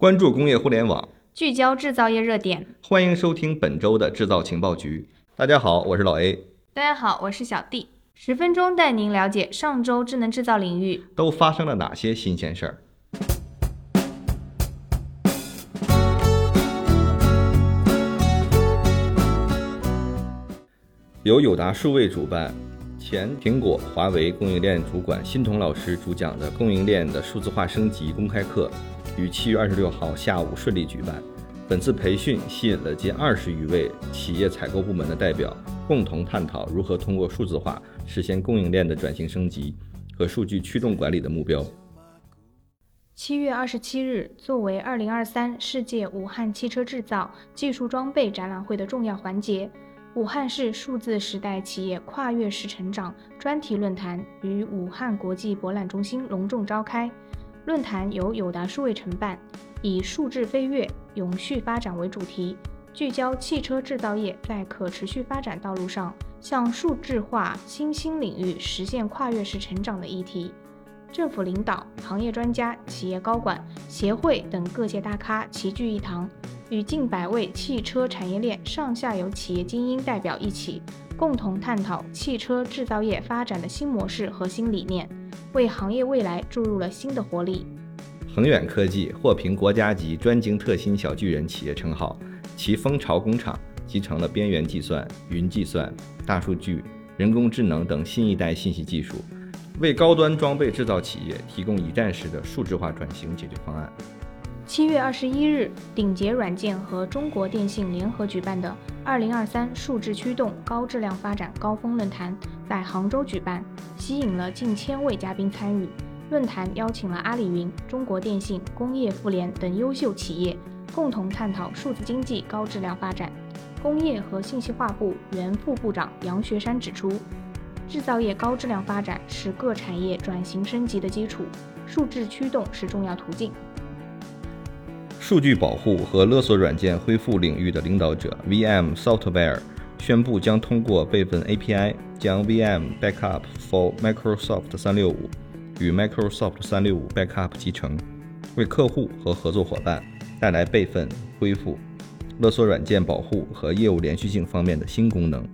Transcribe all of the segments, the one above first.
关注工业互联网，聚焦制造业热点。欢迎收听本周的制造情报局。大家好，我是老 A。大家好，我是小 D。十分钟带您了解上周智能制造领域都发生了哪些新鲜事儿。由友达数位主办，前苹果、华为供应链主管辛彤老师主讲的供应链的数字化升级公开课，于七月二十六号下午顺利举办。本次培训吸引了近二十余位企业采购部门的代表，共同探讨如何通过数字化实现供应链的转型升级和数据驱动管理的目标。七月二十七日，作为二零二三世界武汉汽车制造技术装备展览会的重要环节。武汉市数字时代企业跨越式成长专题论坛于武汉国际博览中心隆重召开。论坛由友达数位承办，以“数字飞跃，永续发展”为主题，聚焦汽车制造业在可持续发展道路上向数字化新兴领域实现跨越式成长的议题。政府领导、行业专家、企业高管、协会等各界大咖齐聚一堂。与近百位汽车产业链上下游企业精英代表一起，共同探讨汽车制造业发展的新模式和新理念，为行业未来注入了新的活力。恒远科技获评国家级专精特新小巨人企业称号，其蜂巢工厂集成了边缘计算、云计算、大数据、人工智能等新一代信息技术，为高端装备制造企业提供一站式的数字化转型解决方案。七月二十一日，鼎捷软件和中国电信联合举办的二零二三数字驱动高质量发展高峰论坛在杭州举办，吸引了近千位嘉宾参与。论坛邀请了阿里云、中国电信、工业妇联等优秀企业，共同探讨数字经济高质量发展。工业和信息化部原副部长杨学山指出，制造业高质量发展是各产业转型升级的基础，数字驱动是重要途径。数据保护和勒索软件恢复领域的领导者 VM Software 宣布，将通过备份 API，将 VM Backup for Microsoft 365与 Microsoft 365 Backup 集成，为客户和合作伙伴带来备份、恢复、勒索软件保护和业务连续性方面的新功能。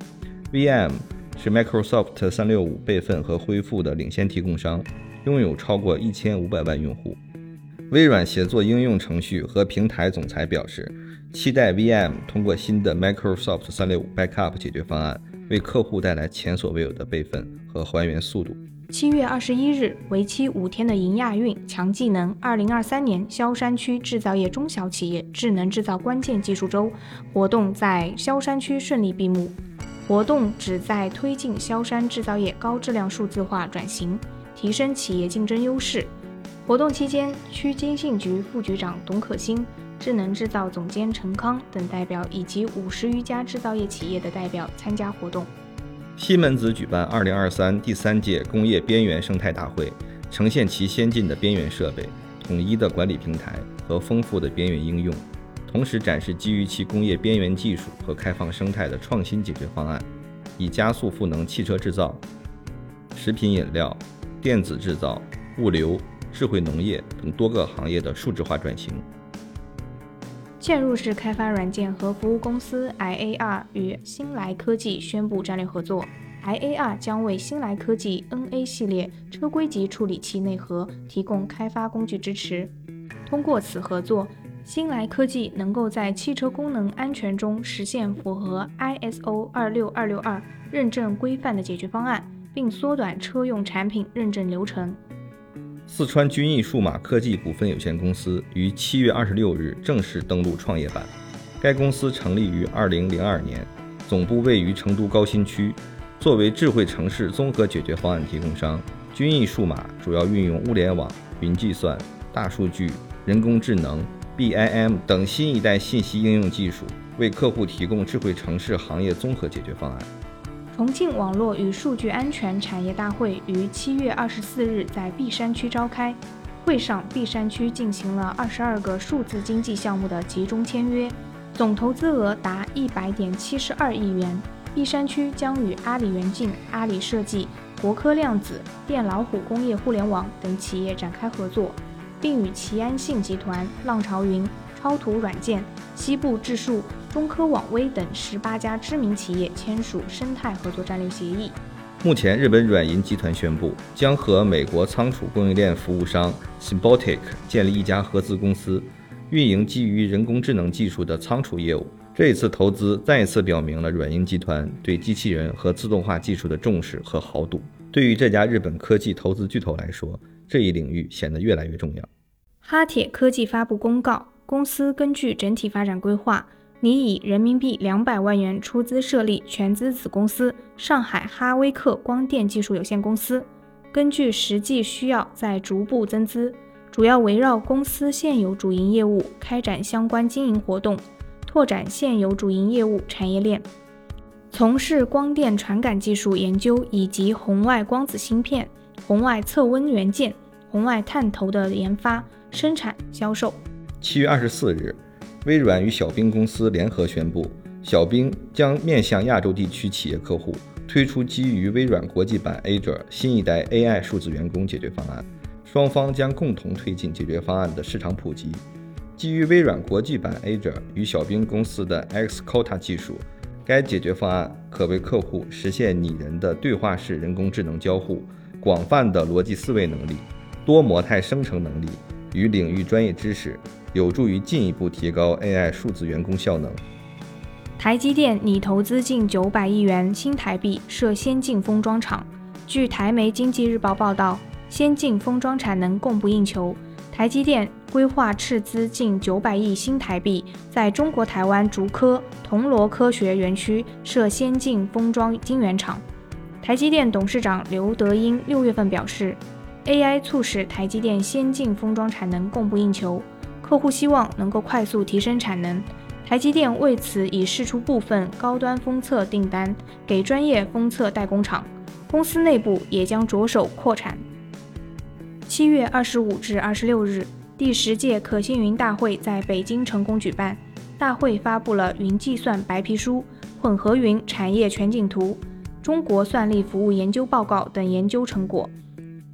VM 是 Microsoft 365备份和恢复的领先提供商，拥有超过一千五百万用户。微软协作应用程序和平台总裁表示，期待 VM 通过新的 Microsoft 365 Backup 解决方案，为客户带来前所未有的备份和还原速度。七月二十一日，为期五天的迎亚运强技能二零二三年萧山区制造业中小企业智能制造关键技术周活动在萧山区顺利闭幕。活动旨在推进萧山制造业高质量数字化转型，提升企业竞争优势。活动期间，区经信局副局长董可欣、智能制造总监陈康等代表以及五十余家制造业企业的代表参加活动。西门子举办二零二三第三届工业边缘生态大会，呈现其先进的边缘设备、统一的管理平台和丰富的边缘应用，同时展示基于其工业边缘技术和开放生态的创新解决方案，以加速赋能汽车制造、食品饮料、电子制造、物流。智慧农业等多个行业的数字化转型。嵌入式开发软件和服务公司 IAR 与新来科技宣布战略合作，IAR 将为新来科技 NA 系列车规级处理器内核提供开发工具支持。通过此合作，新来科技能够在汽车功能安全中实现符合 ISO 二六二六二认证规范的解决方案，并缩短车用产品认证流程。四川军艺数码科技股份有限公司于七月二十六日正式登陆创业板。该公司成立于二零零二年，总部位于成都高新区。作为智慧城市综合解决方案提供商，军艺数码主要运用物联网、云计算、大数据、人工智能、BIM 等新一代信息应用技术，为客户提供智慧城市行业综合解决方案。重庆网络与数据安全产业大会于七月二十四日在璧山区召开。会上，璧山区进行了二十二个数字经济项目的集中签约，总投资额达一百点七十二亿元。璧山区将与阿里元镜、阿里设计、国科量子、电老虎工业互联网等企业展开合作。并与齐安信集团、浪潮云、超图软件、西部智数、中科网微等十八家知名企业签署生态合作战略协议。目前，日本软银集团宣布将和美国仓储供应链服务商 Symbotic 建立一家合资公司，运营基于人工智能技术的仓储业务。这一次投资再一次表明了软银集团对机器人和自动化技术的重视和豪赌。对于这家日本科技投资巨头来说，这一领域显得越来越重要。哈铁科技发布公告，公司根据整体发展规划。拟以人民币两百万元出资设立全资子公司上海哈威克光电技术有限公司，根据实际需要在逐步增资，主要围绕公司现有主营业务开展相关经营活动，拓展现有主营业务产业链，从事光电传感技术研究以及红外光子芯片、红外测温元件、红外探头的研发、生产、销售。七月二十四日。微软与小冰公司联合宣布，小冰将面向亚洲地区企业客户推出基于微软国际版 Azure 新一代 AI 数字员工解决方案。双方将共同推进解决方案的市场普及。基于微软国际版 Azure 与小冰公司的 Xcota 技术，该解决方案可为客户实现拟人的对话式人工智能交互、广泛的逻辑思维能力、多模态生成能力与领域专业知识。有助于进一步提高 AI 数字员工效能。台积电拟投资近九百亿元新台币设先进封装厂。据台媒经济日报报道，先进封装产能供不应求，台积电规划斥资近九百亿新台币，在中国台湾竹科铜锣科学园区设先进封装晶圆厂。台积电董事长刘德英六月份表示，AI 促使台积电先进封装产能供不应求。客户希望能够快速提升产能，台积电为此已释出部分高端封测订单给专业封测代工厂，公司内部也将着手扩产。七月二十五至二十六日，第十届可信云大会在北京成功举办，大会发布了云计算白皮书、混合云产业全景图、中国算力服务研究报告等研究成果。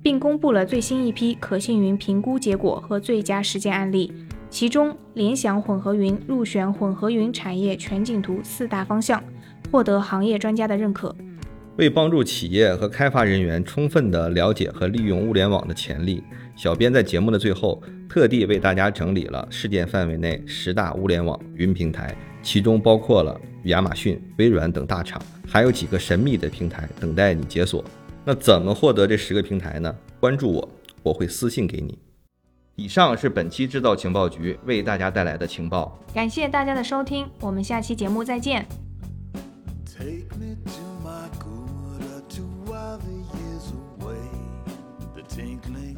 并公布了最新一批可信云评估结果和最佳实践案例，其中联想混合云入选混合云产业全景图四大方向，获得行业专家的认可。为帮助企业和开发人员充分地了解和利用物联网的潜力，小编在节目的最后特地为大家整理了事件范围内十大物联网云平台，其中包括了亚马逊、微软等大厂，还有几个神秘的平台等待你解锁。那怎么获得这十个平台呢？关注我，我会私信给你。以上是本期制造情报局为大家带来的情报，感谢大家的收听，我们下期节目再见。Take me to my good, to the years away, the.